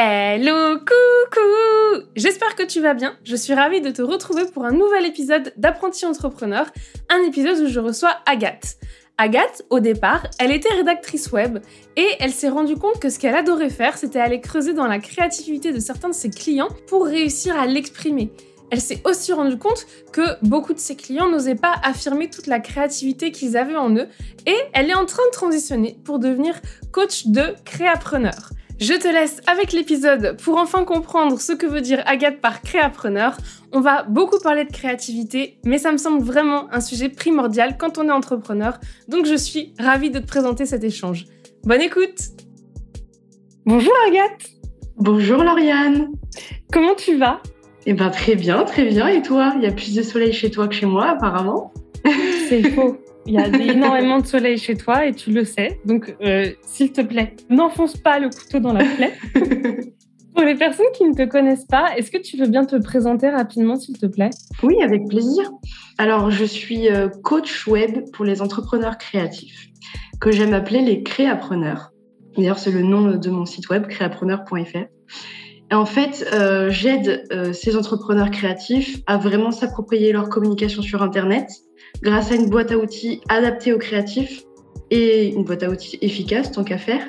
Hello, coucou J'espère que tu vas bien. Je suis ravie de te retrouver pour un nouvel épisode d'Apprenti Entrepreneur, un épisode où je reçois Agathe. Agathe, au départ, elle était rédactrice web et elle s'est rendue compte que ce qu'elle adorait faire, c'était aller creuser dans la créativité de certains de ses clients pour réussir à l'exprimer. Elle s'est aussi rendue compte que beaucoup de ses clients n'osaient pas affirmer toute la créativité qu'ils avaient en eux et elle est en train de transitionner pour devenir coach de créapreneur. Je te laisse avec l'épisode pour enfin comprendre ce que veut dire Agathe par créapreneur. On va beaucoup parler de créativité, mais ça me semble vraiment un sujet primordial quand on est entrepreneur, donc je suis ravie de te présenter cet échange. Bonne écoute! Bonjour Agathe! Bonjour Lauriane! Comment tu vas? Eh ben très bien, très bien. Et toi? Il y a plus de soleil chez toi que chez moi apparemment. C'est faux il y a énormément de soleil chez toi et tu le sais. Donc, euh, s'il te plaît, n'enfonce pas le couteau dans la plaie. Pour les personnes qui ne te connaissent pas, est-ce que tu veux bien te présenter rapidement, s'il te plaît? Oui, avec plaisir. Alors, je suis euh, coach web pour les entrepreneurs créatifs, que j'aime appeler les créapreneurs. D'ailleurs, c'est le nom de mon site web, créapreneur.fr. Et en fait, euh, j'aide ces entrepreneurs créatifs à vraiment s'approprier leur communication sur Internet grâce à une boîte à outils adaptée aux créatifs et une boîte à outils efficace tant qu'à faire.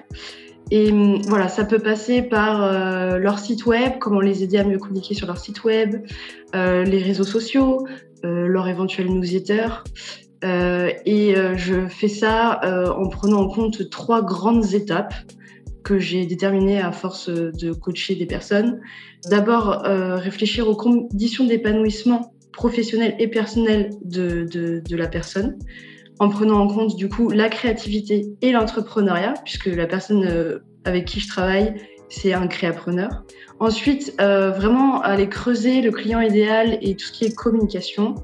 Et hum, voilà, ça peut passer par euh, leur site web, comment les aider à mieux communiquer sur leur site web, euh, les réseaux sociaux, euh, leur éventuel newsletter. et je fais ça en prenant en compte trois grandes étapes que j'ai déterminées à force de coacher des personnes. D'abord, réfléchir aux conditions d'épanouissement professionnel et personnel de, de, la personne, en prenant en compte du coup la créativité et l'entrepreneuriat, puisque la personne euh, avec qui je travaille, c'est un créapreneur. Ensuite, euh, vraiment aller creuser le client idéal et tout ce qui est communication.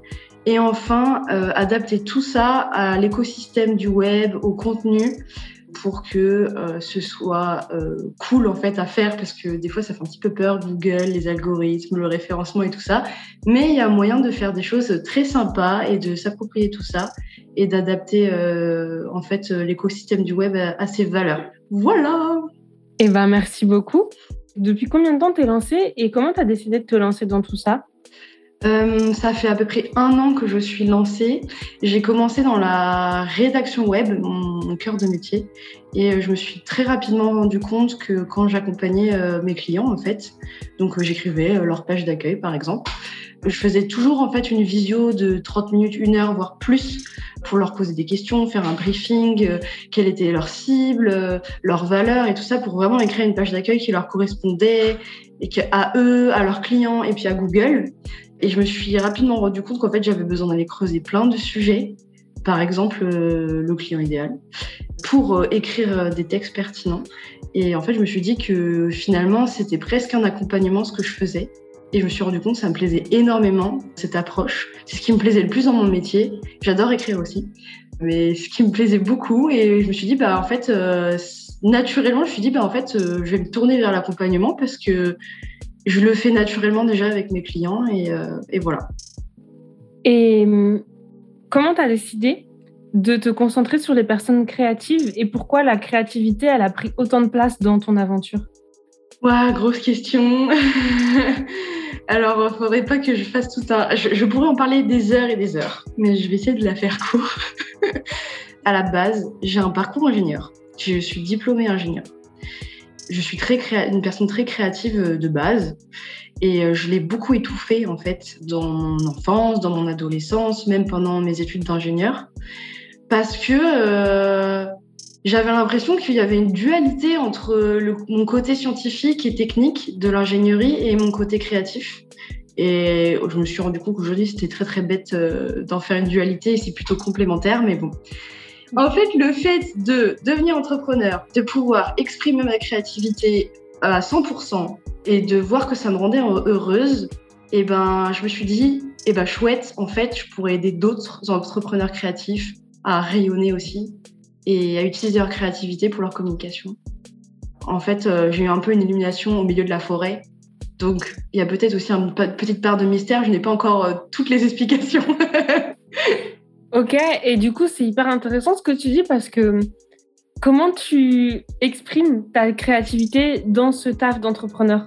Et enfin, euh, adapter tout ça à l'écosystème du web, au contenu, pour que euh, ce soit euh, cool en fait à faire parce que des fois ça fait un petit peu peur Google, les algorithmes, le référencement et tout ça. Mais il y a moyen de faire des choses très sympas et de s'approprier tout ça et d'adapter euh, en fait l'écosystème du web à, ses valeurs. Voilà. Eh ben merci beaucoup. Depuis combien de temps t'es lancé et comment t'as décidé de te lancer dans tout ça? Euh, ça fait à peu près un an que je suis lancée. J'ai commencé dans la rédaction web, mon, cœur de métier, et euh, je me suis très rapidement rendu compte que quand j'accompagnais euh, mes clients, en fait, donc j'écrivais leur page d'accueil, par exemple, je faisais toujours en fait une visio de 30 minutes, une heure, voire plus, pour leur poser des questions, faire un briefing, quelle était leur cible, leurs valeurs et tout ça, pour vraiment écrire une page d'accueil qui leur correspondait et à eux, à leurs clients et puis à Google. Et je me suis rapidement rendu compte qu'en fait, j'avais besoin d'aller creuser plein de sujets, par exemple euh, le client idéal, pour euh, écrire euh, des textes pertinents. Et en fait, je me suis dit que finalement, c'était presque un accompagnement ce que je faisais. Et je me suis rendu compte que ça me plaisait énormément, cette approche. C'est ce qui me plaisait le plus dans mon métier. J'adore écrire aussi. Mais ce qui me plaisait beaucoup. Et je me suis dit, bah, en fait, naturellement, je me suis dit, bah, en fait, je vais me tourner vers l'accompagnement parce que je le fais naturellement déjà avec mes clients et, euh, voilà. Et hum, comment tu as décidé de te concentrer sur les personnes créatives et pourquoi la créativité, elle a pris autant de place dans ton aventure? Ouais, grosse question. Alors, il faudrait pas que je fasse tout un. Je, je, pourrais en parler des heures et des heures, mais je vais essayer de la faire court. à la base, j'ai un parcours ingénieur. Je suis diplômée ingénieur je suis une personne très créative euh, de base et euh, je l'ai beaucoup étouffée en fait dans mon enfance, dans mon adolescence, même pendant mes études d'ingénieur, parce que euh, j'avais l'impression qu'il y avait une dualité entre mon côté scientifique et technique de l'ingénierie et mon côté créatif. Et je me suis rendu compte qu'aujourd'hui c'était très très bête d'en faire une dualité et c'est plutôt complémentaire, mais bon. En fait, le fait de devenir entrepreneur, de pouvoir exprimer ma créativité à 100% et de voir que ça me rendait heureuse, et ben, je me suis dit, et ben chouette, en fait, je pourrais aider d'autres entrepreneurs créatifs à rayonner aussi et à utiliser leur créativité pour leur communication. En fait, euh, j'ai eu un peu une illumination au milieu de la forêt. Donc, il y a peut-être aussi une petite part de mystère. Je n'ai pas encore euh, toutes les explications. Ok, et du coup, c'est hyper intéressant ce que tu dis parce que comment tu exprimes ta créativité dans ce taf d'entrepreneur?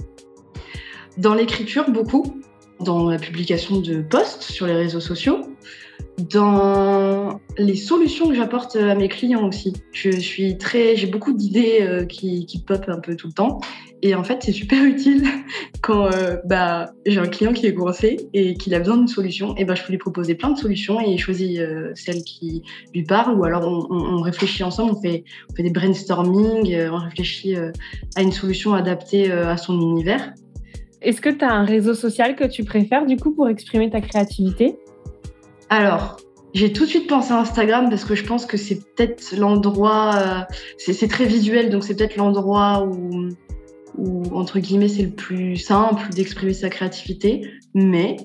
Dans l'écriture, beaucoup. Dans la publication de posts sur les réseaux sociaux, dans les solutions que j'apporte à mes clients aussi. Je suis très, j'ai beaucoup d'idées euh, qui, qui pop un peu tout le temps. Et en fait, c'est super utile quand euh, bah, j'ai un client qui est coincé et qu'il a besoin d'une solution. Et ben, je peux lui proposer plein de solutions et il choisit euh, celle qui lui parle. Ou alors, on, on, réfléchit ensemble, on fait, on fait des brainstorming, on réfléchit à une solution adaptée à son univers. Est-ce que tu as un réseau social que tu préfères du coup pour exprimer ta créativité? Alors, j'ai tout de suite pensé à Instagram parce que je pense que c'est peut-être l'endroit, euh, c'est très visuel, donc c'est peut-être l'endroit où, entre guillemets, c'est le plus simple d'exprimer sa créativité. Mais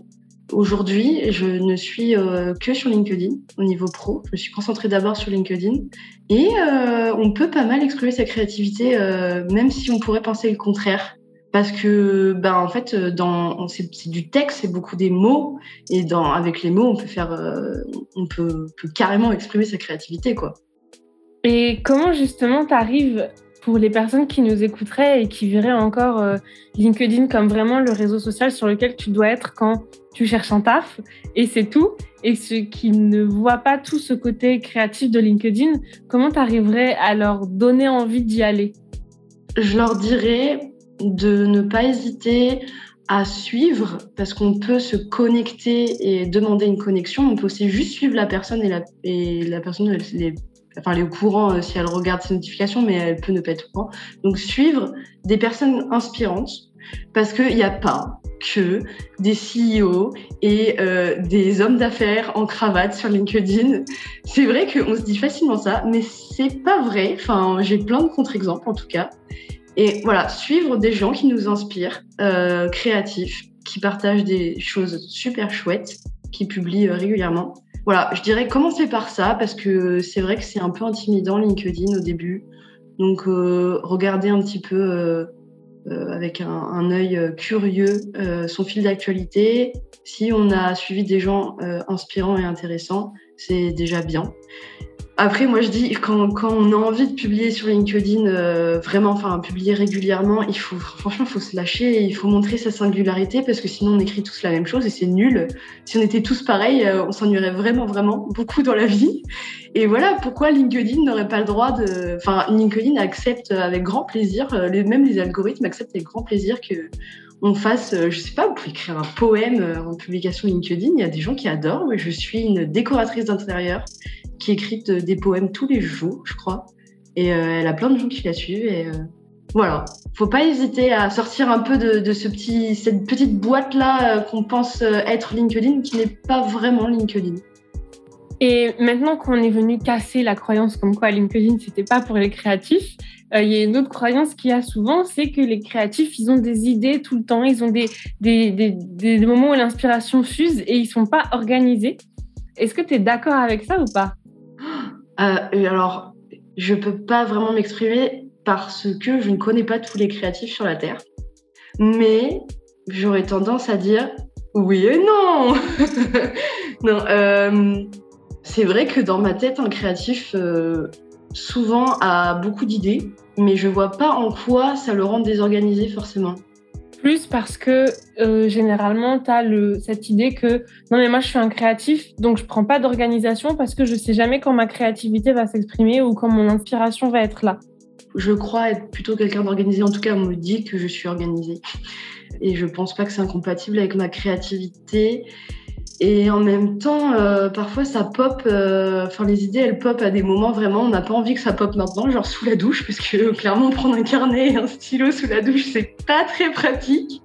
aujourd'hui, je ne suis euh, que sur LinkedIn au niveau pro. Je me suis concentrée d'abord sur LinkedIn et euh, on peut pas mal exprimer sa créativité, même si on pourrait penser le contraire parce que ben en fait euh, dans c'est du texte c'est beaucoup des mots. Et dans avec les mots on peut faire euh, on peut, carrément exprimer sa créativité quoi. Et comment justement tu arrives pour les personnes qui nous écouteraient et qui verraient encore euh, LinkedIn comme vraiment le réseau social sur lequel tu dois être quand tu cherches un taf et c'est tout. Et ceux qui ne voient pas tout ce côté créatif de LinkedIn comment tu arriverais à leur donner envie d'y aller? Je leur dirais de ne pas hésiter à suivre, parce qu'on peut se connecter et demander une connexion. On peut aussi juste suivre la personne et la, et la personne, enfin, elle est au courant euh, si elle regarde ses notifications, mais elle peut ne pas être au courant. Donc, suivre des personnes inspirantes, parce qu'il n'y a pas que des CEO et euh, des hommes d'affaires en cravate sur LinkedIn. C'est vrai qu'on se dit facilement ça, mais c'est pas vrai. Enfin, j'ai plein de contre-exemples en tout cas. Et voilà, suivre des gens qui nous inspirent, euh, créatifs, qui partagent des choses super chouettes, qui publient euh, régulièrement. Voilà, je dirais commencer par ça parce que c'est vrai que c'est un peu intimidant LinkedIn au début. Donc euh, regardez un petit peu euh, avec un œil curieux son fil d'actualité. Si on a suivi des gens inspirants et intéressants, c'est déjà bien. Après, moi, je dis, quand, on a envie de publier sur LinkedIn, euh, vraiment, enfin, publier régulièrement, il faut, franchement, il faut se lâcher il faut montrer sa singularité parce que sinon, on écrit tous la même chose et c'est nul. Si on était tous pareils, euh, on s'ennuierait vraiment, vraiment beaucoup dans la vie. Et voilà pourquoi LinkedIn n'aurait pas le droit de. Enfin, LinkedIn accepte avec grand plaisir, euh, même les algorithmes acceptent avec grand plaisir que on fasse, je sais pas, vous pouvez écrire un poème en publication LinkedIn. Il y a des gens qui adorent. Je suis une décoratrice d'intérieur qui écrit des poèmes tous les jours, je crois. Et euh, elle a plein de gens qui la suivent. Et euh, voilà, faut pas hésiter à sortir un peu de, ce petit, cette petite boîte là euh, qu'on pense être LinkedIn, qui n'est pas vraiment LinkedIn. Et maintenant qu'on est venu casser la croyance comme quoi LinkedIn c'était pas pour les créatifs, il y a une autre croyance qu'il y a souvent, c'est que les créatifs, ils ont des idées tout le temps, ils ont des, des, des, des moments où l'inspiration fuse et ils sont pas organisés. Est-ce que tu es d'accord avec ça ou pas? Euh, alors, je peux pas vraiment m'exprimer parce que je ne connais pas tous les créatifs sur la Terre. Mais j'aurais tendance à dire oui et non. non, euh, c'est vrai que dans ma tête, un créatif euh, souvent a beaucoup d'idées, mais je vois pas en quoi ça le rend désorganisé forcément plus parce que euh, généralement, tu as cette idée que non, mais moi, je suis un créatif, donc je prends pas d'organisation parce que je sais jamais quand ma créativité va s'exprimer ou quand mon inspiration va être là. Je crois être plutôt quelqu'un d'organisé. En tout cas, on me dit que je suis organisée. Et je pense pas que c'est incompatible avec ma créativité. Et en même temps, euh, parfois ça pop, euh, enfin les idées elles pop à des moments vraiment, on n'a pas envie que ça pop maintenant, genre sous la douche, parce que clairement prendre un carnet et un stylo sous la douche, c'est pas très pratique.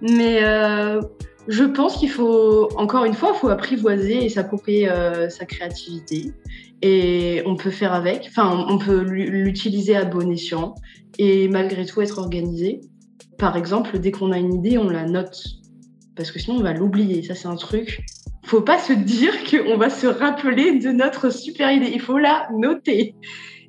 Mais euh, je pense qu'il faut, encore une fois, il faut apprivoiser et s'approprier sa créativité. Et on peut faire avec, enfin on peut l'utiliser à bon escient et malgré tout être organisé. Par exemple, dès qu'on a une idée, on la note parce que sinon on va l'oublier. Ça, c'est un truc. Faut pas se dire qu'on va se rappeler de notre super idée. Il faut la noter.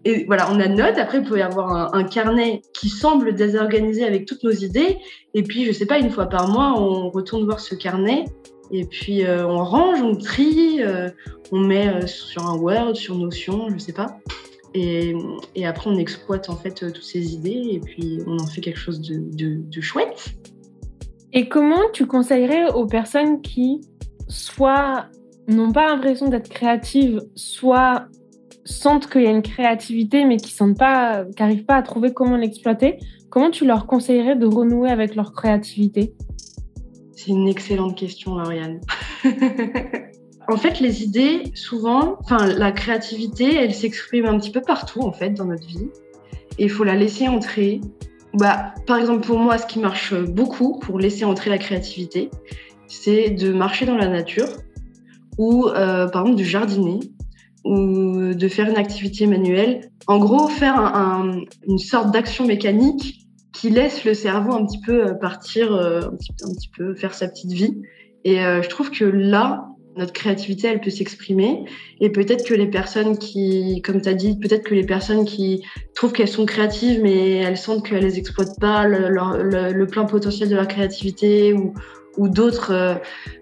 Et voilà, on a note. Après, peut y avoir un, carnet qui semble désorganisé avec toutes nos idées. Et puis, je sais pas, une fois par mois, on retourne voir ce carnet. Et puis, euh, on range, on trie, euh, on met euh, sur un Word, sur Notion, je sais pas. Et, après, on exploite en fait toutes ces idées et puis on en fait quelque chose de chouette. Et comment tu conseillerais aux personnes qui soit n'ont pas l'impression d'être créatives, soit sentent qu'il y a une créativité mais qui sentent pas, n'arrivent pas à trouver comment l'exploiter, comment tu leur conseillerais de renouer avec leur créativité? C'est une excellente question, Lauriane. en fait, les idées, souvent, enfin, la créativité, elle s'exprime un petit peu partout, en fait, dans notre vie. Et il faut la laisser entrer. Bah, par exemple, pour moi, ce qui marche beaucoup pour laisser entrer la créativité, c'est de marcher dans la nature ou, euh, par exemple, de jardiner ou de faire une activité manuelle. En gros, faire une sorte d'action mécanique qui laisse le cerveau un petit peu euh, partir, euh, un, petit, peu faire sa petite vie. Et je trouve que là, notre créativité, elle peut s'exprimer. Et peut-être que les personnes qui, comme tu as dit, peut-être que les personnes qui trouvent qu'elles sont créatives, mais elles sentent qu'elles n'exploitent pas le, le, plein potentiel de leur créativité ou, d'autres euh,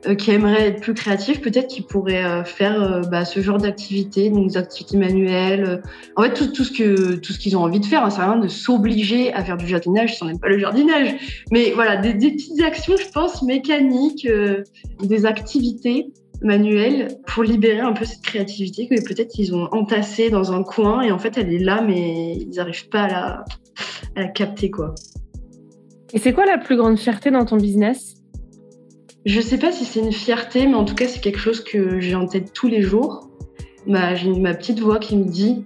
euh, qui aimeraient être plus créatifs, peut-être qu'ils pourraient euh, faire bah, ce genre d'activité, donc des activités manuelles. En fait, tout ce qu'ils ont envie de faire, hein, c'est rien de s'obliger à faire du jardinage si on n'aime pas le jardinage. Mais voilà, des, des, petites actions, je pense, mécaniques, des activités manuelles pour libérer un peu cette créativité que peut-être qu'ils ont entassée dans un coin et en fait elle est là, mais ils n'arrivent pas à la, à la capter quoi. Et c'est quoi la plus grande fierté dans ton business? Je sais pas si c'est une fierté, mais en tout cas, c'est quelque chose que j'ai en tête tous les jours. Bah, j'ai ma petite voix qui me dit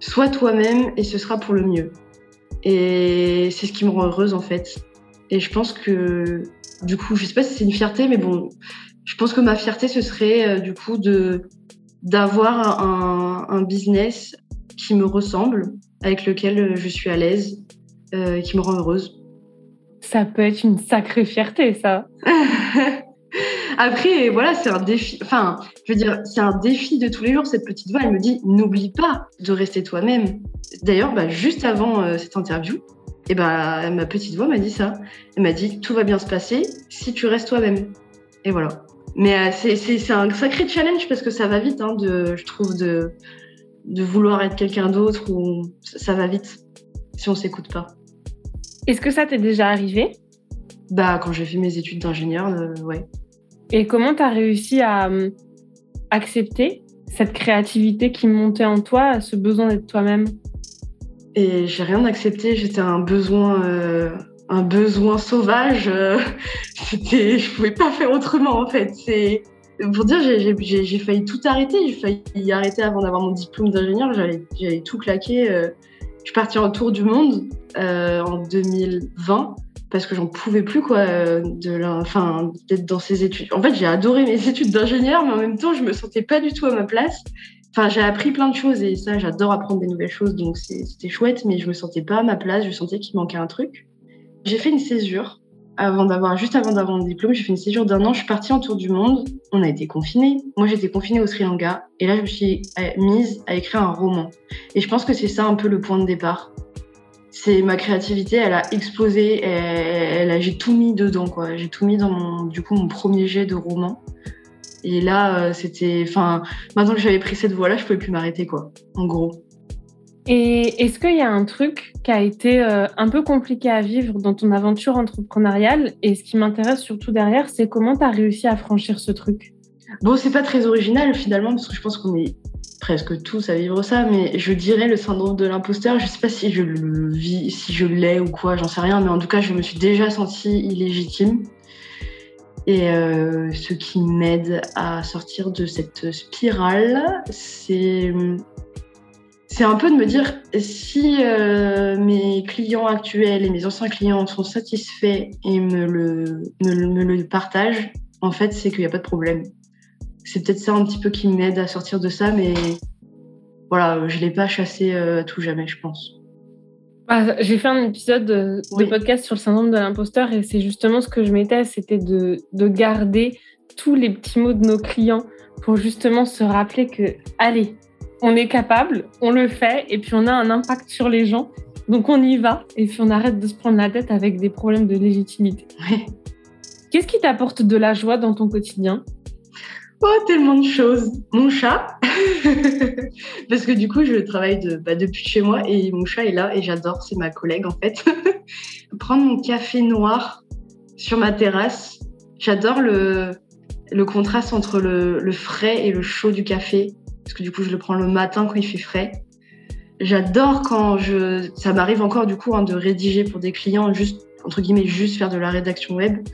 Sois toi-même et ce sera pour le mieux. Et c'est ce qui me rend heureuse en fait. Et je pense que, du coup, je sais pas si c'est une fierté, mais bon, je pense que ma fierté, ce serait euh, du coup de d'avoir un, un, business qui me ressemble, avec lequel je suis à l'aise, euh, qui me rend heureuse. Ça peut être une sacrée fierté, ça. Après, voilà, c'est un défi. Enfin, je veux dire, c'est un défi de tous les jours. Cette petite voix, elle me dit n'oublie pas de rester toi-même. D'ailleurs, bah, juste avant euh, cette interview, et eh bah, ma petite voix m'a dit ça. Elle m'a dit tout va bien se passer si tu restes toi-même. Et voilà. Mais euh, c'est un sacré challenge parce que ça va vite, hein, de, je trouve, de, de vouloir être quelqu'un d'autre ou ça va vite si on s'écoute pas. Est-ce que ça t'est déjà arrivé? Bah, quand j'ai fait mes études d'ingénieur, euh, ouais. Et comment t'as réussi à euh, accepter cette créativité qui montait en toi, ce besoin d'être toi-même? Et j'ai rien accepté, j'étais un besoin, euh, un besoin sauvage. c'était, je pouvais pas faire autrement en fait. C'est pour dire, j'ai failli tout arrêter. J'ai failli arrêter avant d'avoir mon diplôme d'ingénieur. J'allais tout claquer. Je suis partie en tour du monde euh, en 2020 parce que j'en pouvais plus quoi de enfin d'être dans ces études. En fait, j'ai adoré mes études d'ingénieur, mais en même temps, je me sentais pas du tout à ma place. Enfin, j'ai appris plein de choses et ça, j'adore apprendre des nouvelles choses, donc c'était chouette, mais je me sentais pas à ma place. Je sentais qu'il manquait un truc. J'ai fait une césure avant d'avoir, juste avant d'avoir mon diplôme, j'ai fait une séjour d'un an. Je suis partie en tour du monde. On a été confinés. Moi, j'étais confinée au Sri Lanka. Et là, je me suis euh, mise à écrire un roman. Et je pense que c'est ça un peu le point de départ. C'est ma créativité, elle a explosé. J'ai tout mis dedans, quoi. J'ai tout mis dans mon, du coup, mon premier jet de roman. Et là, euh, c'était, enfin, maintenant que j'avais pris cette voie-là, je pouvais plus m'arrêter, quoi. En gros. Et est-ce qu'il y a un truc qui a été euh, un peu compliqué à vivre dans ton aventure entrepreneuriale Et ce qui m'intéresse surtout derrière, c'est comment tu as réussi à franchir ce truc? Bon, c'est pas très original finalement, parce que je pense qu'on est presque tous à vivre ça, mais je dirais le syndrome de l'imposteur. Je sais pas si je le vis, si je l'ai ou quoi, j'en sais rien, mais en tout cas, je me suis déjà sentie illégitime. Et euh, ce qui m'aide à sortir de cette spirale, c'est c'est un peu de me dire si euh, mes clients actuels et mes anciens clients sont satisfaits et me le, me, le partagent, en fait, c'est qu'il n'y a pas de problème. C'est peut-être ça un petit peu qui m'aide à sortir de ça, mais voilà, je ne l'ai pas chassé euh, à tout jamais, je pense. Bah, j'ai fait un épisode de, podcast sur le syndrome de l'imposteur et c'est justement ce que je mettais, c'était de, de garder tous les petits mots de nos clients pour justement se rappeler que, allez, on est capable, on le fait et puis on a un impact sur les gens. Donc on y va et puis on arrête de se prendre la tête avec des problèmes de légitimité. Qu'est-ce qui t'apporte de la joie dans ton quotidien? Oh, tellement de choses. Mon chat, parce que du coup, je travaille de, bah, depuis chez moi et mon chat est là et j'adore, c'est ma collègue en fait. Prendre mon café noir sur ma terrasse, j'adore le, le contraste entre le, le, frais et le chaud du café, parce que du coup, je le prends le matin quand il fait frais. J'adore quand je, ça m'arrive encore du coup hein, de rédiger pour des clients, juste entre guillemets, juste faire de la rédaction web.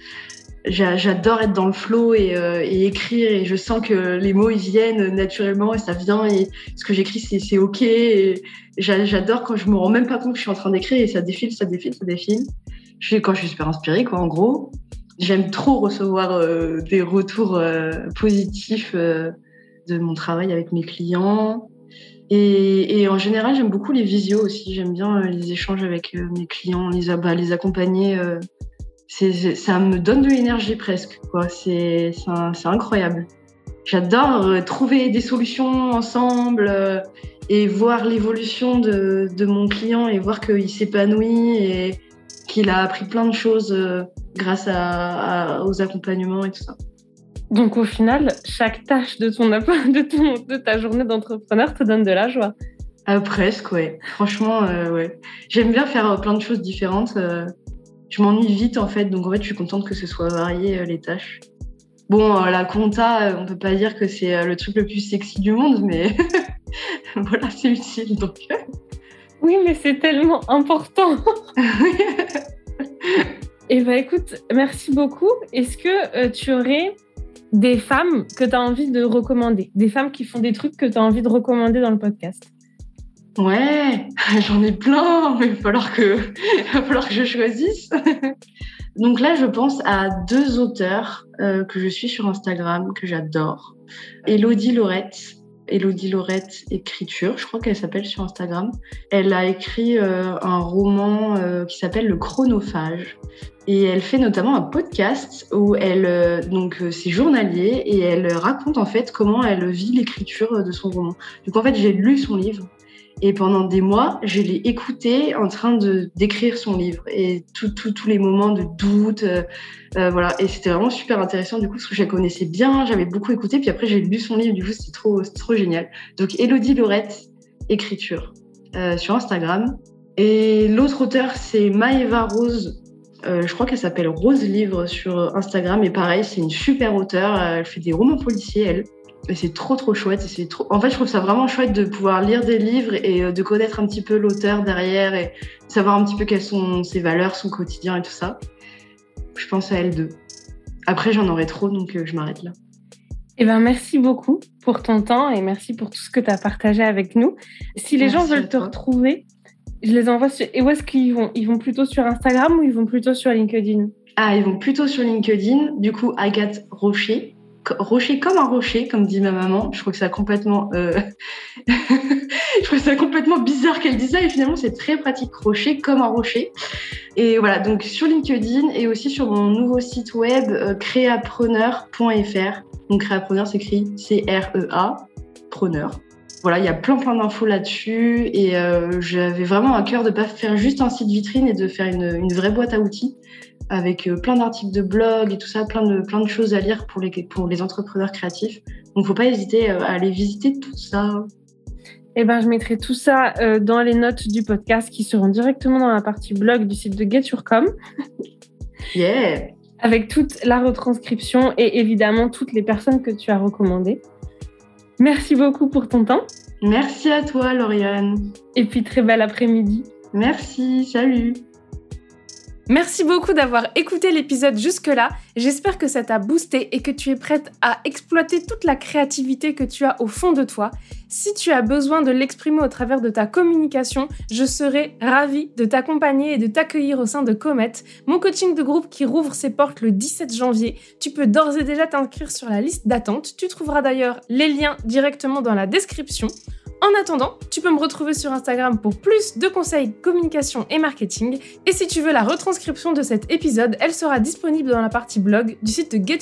J'adore être dans le flow euh, et, écrire et je sens que les mots ils viennent naturellement et ça vient et ce que j'écris c'est ok j'adore quand je me rends même pas compte que je suis en train d'écrire et ça défile ça défile ça défile. Je quand je suis super inspirée quoi en gros. J'aime trop recevoir euh, des retours euh, positifs de mon travail avec mes clients et, en général j'aime beaucoup les visios aussi j'aime bien les échanges avec mes clients les, bah, les accompagner ça me donne de l'énergie presque. C'est incroyable. J'adore euh, trouver des solutions ensemble euh, et voir l'évolution de, de, mon client et voir qu'il s'épanouit et qu'il a appris plein de choses euh, grâce à, aux accompagnements et tout ça. Donc au final, chaque tâche de, ton, de, ton, de ta journée d'entrepreneur te donne de la joie. presque, ouais. Franchement, ouais. J'aime bien faire plein de choses différentes je m'ennuie vite en fait, donc en fait, je suis contente que ce soit varié euh, les tâches. Bon, euh, la compta, euh, on peut pas dire que c'est le truc le plus sexy du monde, mais voilà, c'est utile donc. Oui, mais c'est tellement important. Et eh ben écoute, merci beaucoup. Est-ce que tu aurais des femmes que tu as envie de recommander, des femmes qui font des trucs que tu as envie de recommander dans le podcast Ouais, j'en ai plein, mais il va falloir que, va falloir que je choisisse. Donc là, je pense à deux auteurs euh, que je suis sur Instagram, que j'adore. Elodie Laurette. Elodie Laurette Écriture, je crois qu'elle s'appelle sur Instagram. Elle a écrit euh, un roman euh, qui s'appelle Le Chronophage. Et elle fait notamment un podcast où elle, donc c'est journalier, et elle raconte en fait comment elle vit l'écriture de son roman. Donc en fait, j'ai lu son livre et pendant des mois, je l'ai écouté en train de d'écrire son livre et tous les moments de doute, euh, euh, voilà. Et c'était vraiment super intéressant du coup parce que je la connaissais bien, j'avais beaucoup écouté. Puis après, j'ai lu son livre, du coup, c'était trop, trop génial. Donc, Elodie Lorette, écriture euh, sur Instagram. Et l'autre auteur, c'est Maëva Rose. Je crois qu'elle s'appelle Rose Livre sur Instagram. Et pareil, c'est une super auteure. Elle fait des romans policiers, elle. Et c'est trop trop chouette. Et c'est trop... En fait, je trouve ça vraiment chouette de pouvoir lire des livres et euh, de connaître un petit peu l'auteur derrière et savoir un petit peu quelles sont ses valeurs, son quotidien et tout ça. Je pense à elle deux. Après, j'en aurais trop, donc euh, je m'arrête là. Eh ben, merci beaucoup pour ton temps et merci pour tout ce que tu as partagé avec nous. Si les gens veulent te retrouver, je les envoie. Et où est-ce qu'ils vont? Ils vont plutôt sur Instagram ou ils vont plutôt sur LinkedIn? Ah, ils vont plutôt sur LinkedIn. Du coup, Agathe Rocher rocher comme un rocher, comme dit ma maman. Je trouve que ça complètement, euh... je trouve ça complètement bizarre qu'elle dise ça. Et finalement, c'est très pratique, rocher comme un rocher. Et voilà, donc sur LinkedIn et aussi sur mon nouveau site web euh, créapreneur.fr. Donc créapreneur s'écrit C-R-E-A, preneur. Voilà, il y a plein plein d'infos là-dessus et euh, j'avais vraiment à cœur de pas faire juste un site vitrine et de faire une, une vraie boîte à outils avec euh, plein d'articles de blog et tout ça, plein de, plein de choses à lire pour les, pour les entrepreneurs créatifs. Donc, faut pas hésiter euh, à aller visiter tout ça. Eh ben, je mettrai tout ça euh, dans les notes du podcast qui seront directement dans la partie blog du site de Geturcom. Yeah! Avec toute la retranscription et évidemment toutes les personnes que tu as recommandées. Merci beaucoup pour ton temps. Merci à toi, Lauriane. Et puis, très bel après-midi. Merci, salut. Merci beaucoup d'avoir écouté l'épisode jusque-là. J'espère que ça t'a boosté et que tu es prête à exploiter toute la créativité que tu as au fond de toi. Si tu as besoin de l'exprimer au travers de ta communication, je serai ravie de t'accompagner et de t'accueillir au sein de Comet, mon coaching de groupe qui rouvre ses portes le 17 janvier. Tu peux d'ores et déjà t'inscrire sur la liste d'attente. Tu trouveras d'ailleurs les liens directement dans la description. En attendant, tu peux me retrouver sur Instagram pour plus de conseils communication et marketing. Et si tu veux la retranscription de cet épisode, elle sera disponible dans la partie blog du site de Get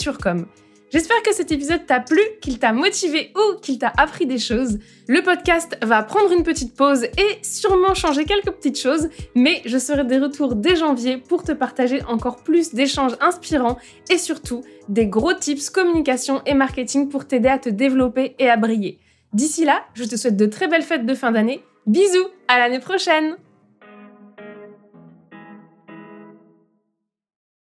J'espère que cet épisode t'a plu, qu'il t'a motivé ou qu'il t'a appris des choses. Le podcast va prendre une petite pause et sûrement changer quelques petites choses, mais je serai de retour dès janvier pour te partager encore plus d'échanges inspirants et surtout des gros tips communication et marketing pour t'aider à te développer et à briller. D'ici là, je te souhaite de très belles fêtes de fin d'année. Bisous, à l'année prochaine